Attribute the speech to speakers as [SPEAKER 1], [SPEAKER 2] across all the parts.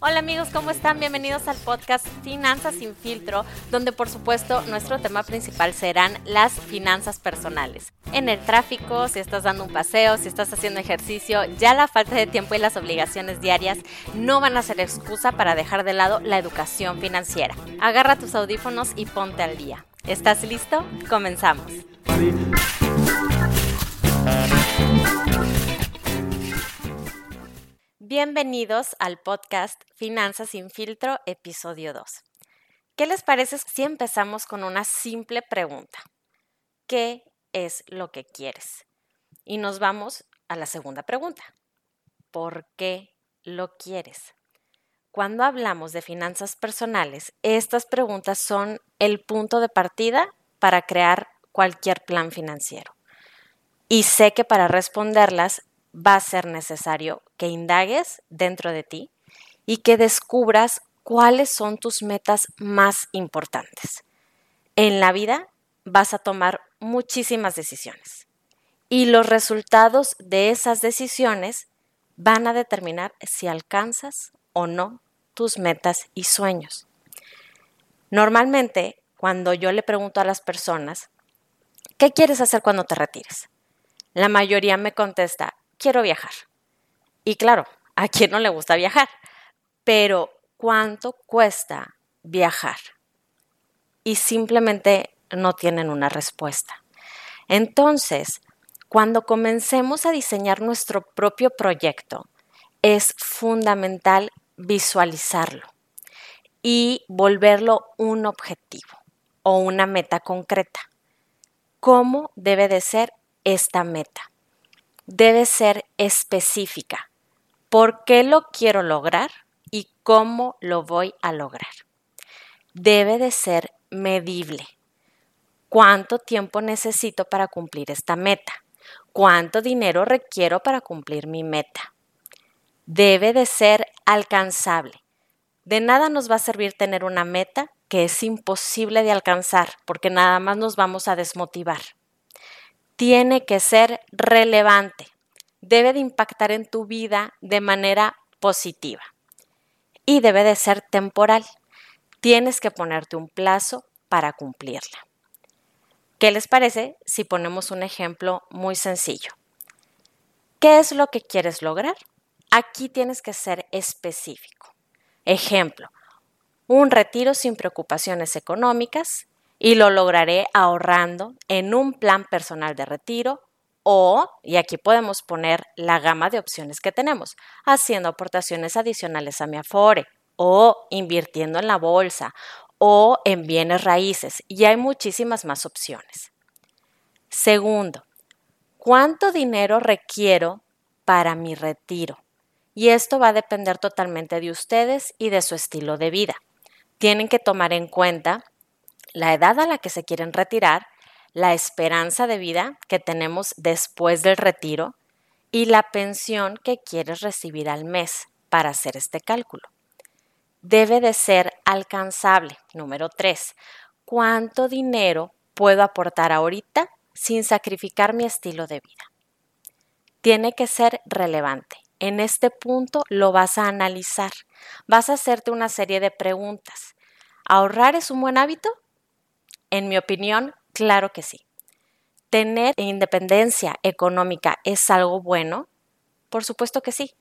[SPEAKER 1] Hola amigos, ¿cómo están? Bienvenidos al podcast Finanzas sin filtro, donde por supuesto nuestro tema principal serán las finanzas personales. En el tráfico, si estás dando un paseo, si estás haciendo ejercicio, ya la falta de tiempo y las obligaciones diarias no van a ser excusa para dejar de lado la educación financiera. Agarra tus audífonos y ponte al día. ¿Estás listo? Comenzamos. Bienvenidos al podcast Finanzas sin filtro, episodio 2. ¿Qué les parece si empezamos con una simple pregunta? ¿Qué es lo que quieres? Y nos vamos a la segunda pregunta. ¿Por qué lo quieres? Cuando hablamos de finanzas personales, estas preguntas son el punto de partida para crear cualquier plan financiero. Y sé que para responderlas va a ser necesario que indagues dentro de ti y que descubras cuáles son tus metas más importantes. En la vida vas a tomar muchísimas decisiones y los resultados de esas decisiones van a determinar si alcanzas o no tus metas y sueños. Normalmente, cuando yo le pregunto a las personas, ¿qué quieres hacer cuando te retires? La mayoría me contesta, quiero viajar. Y claro, ¿a quién no le gusta viajar? Pero, ¿cuánto cuesta viajar? Y simplemente no tienen una respuesta. Entonces, cuando comencemos a diseñar nuestro propio proyecto, es fundamental visualizarlo y volverlo un objetivo o una meta concreta. ¿Cómo debe de ser esta meta? Debe ser específica. ¿Por qué lo quiero lograr y cómo lo voy a lograr? Debe de ser medible. ¿Cuánto tiempo necesito para cumplir esta meta? ¿Cuánto dinero requiero para cumplir mi meta? Debe de ser alcanzable. De nada nos va a servir tener una meta que es imposible de alcanzar porque nada más nos vamos a desmotivar. Tiene que ser relevante. Debe de impactar en tu vida de manera positiva. Y debe de ser temporal. Tienes que ponerte un plazo para cumplirla. ¿Qué les parece si ponemos un ejemplo muy sencillo? ¿Qué es lo que quieres lograr? Aquí tienes que ser específico. Ejemplo, un retiro sin preocupaciones económicas y lo lograré ahorrando en un plan personal de retiro o, y aquí podemos poner la gama de opciones que tenemos, haciendo aportaciones adicionales a mi Afore o invirtiendo en la bolsa o en bienes raíces y hay muchísimas más opciones. Segundo, ¿cuánto dinero requiero para mi retiro? Y esto va a depender totalmente de ustedes y de su estilo de vida. Tienen que tomar en cuenta la edad a la que se quieren retirar, la esperanza de vida que tenemos después del retiro y la pensión que quieres recibir al mes para hacer este cálculo debe de ser alcanzable. Número tres, ¿cuánto dinero puedo aportar ahorita sin sacrificar mi estilo de vida? Tiene que ser relevante. En este punto lo vas a analizar. Vas a hacerte una serie de preguntas. ¿Ahorrar es un buen hábito? En mi opinión, claro que sí. ¿Tener independencia económica es algo bueno? Por supuesto que sí.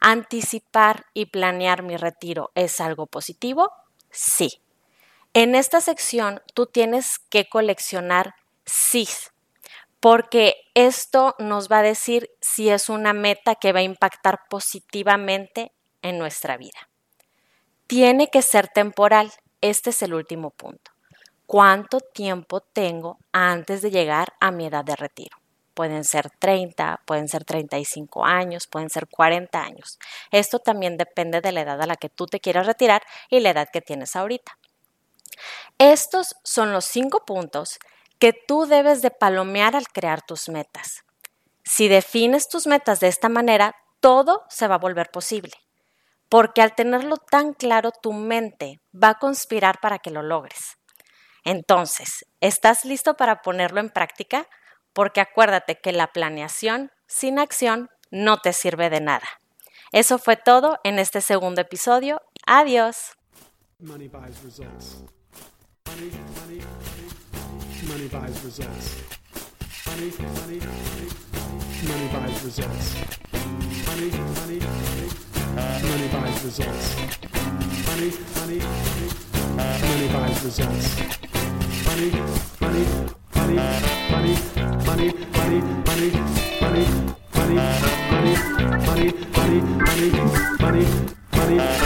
[SPEAKER 1] ¿Anticipar y planear mi retiro es algo positivo? Sí. En esta sección tú tienes que coleccionar sí, porque esto nos va a decir si es una meta que va a impactar positivamente en nuestra vida. Tiene que ser temporal. Este es el último punto. ¿Cuánto tiempo tengo antes de llegar a mi edad de retiro? Pueden ser 30, pueden ser 35 años, pueden ser 40 años. Esto también depende de la edad a la que tú te quieras retirar y la edad que tienes ahorita. Estos son los cinco puntos que tú debes de palomear al crear tus metas. Si defines tus metas de esta manera, todo se va a volver posible, porque al tenerlo tan claro, tu mente va a conspirar para que lo logres. Entonces, ¿estás listo para ponerlo en práctica? Porque acuérdate que la planeación sin acción no te sirve de nada. Eso fue todo en este segundo episodio. Adiós.
[SPEAKER 2] Money buys results. Money, money, money, buys results. Money, money, money, money buys results. Money, money, money, money buys results. Money, money, money, money buys results. Money, money, money, money, money, money, money, money, money, money, money, money, money, money, money.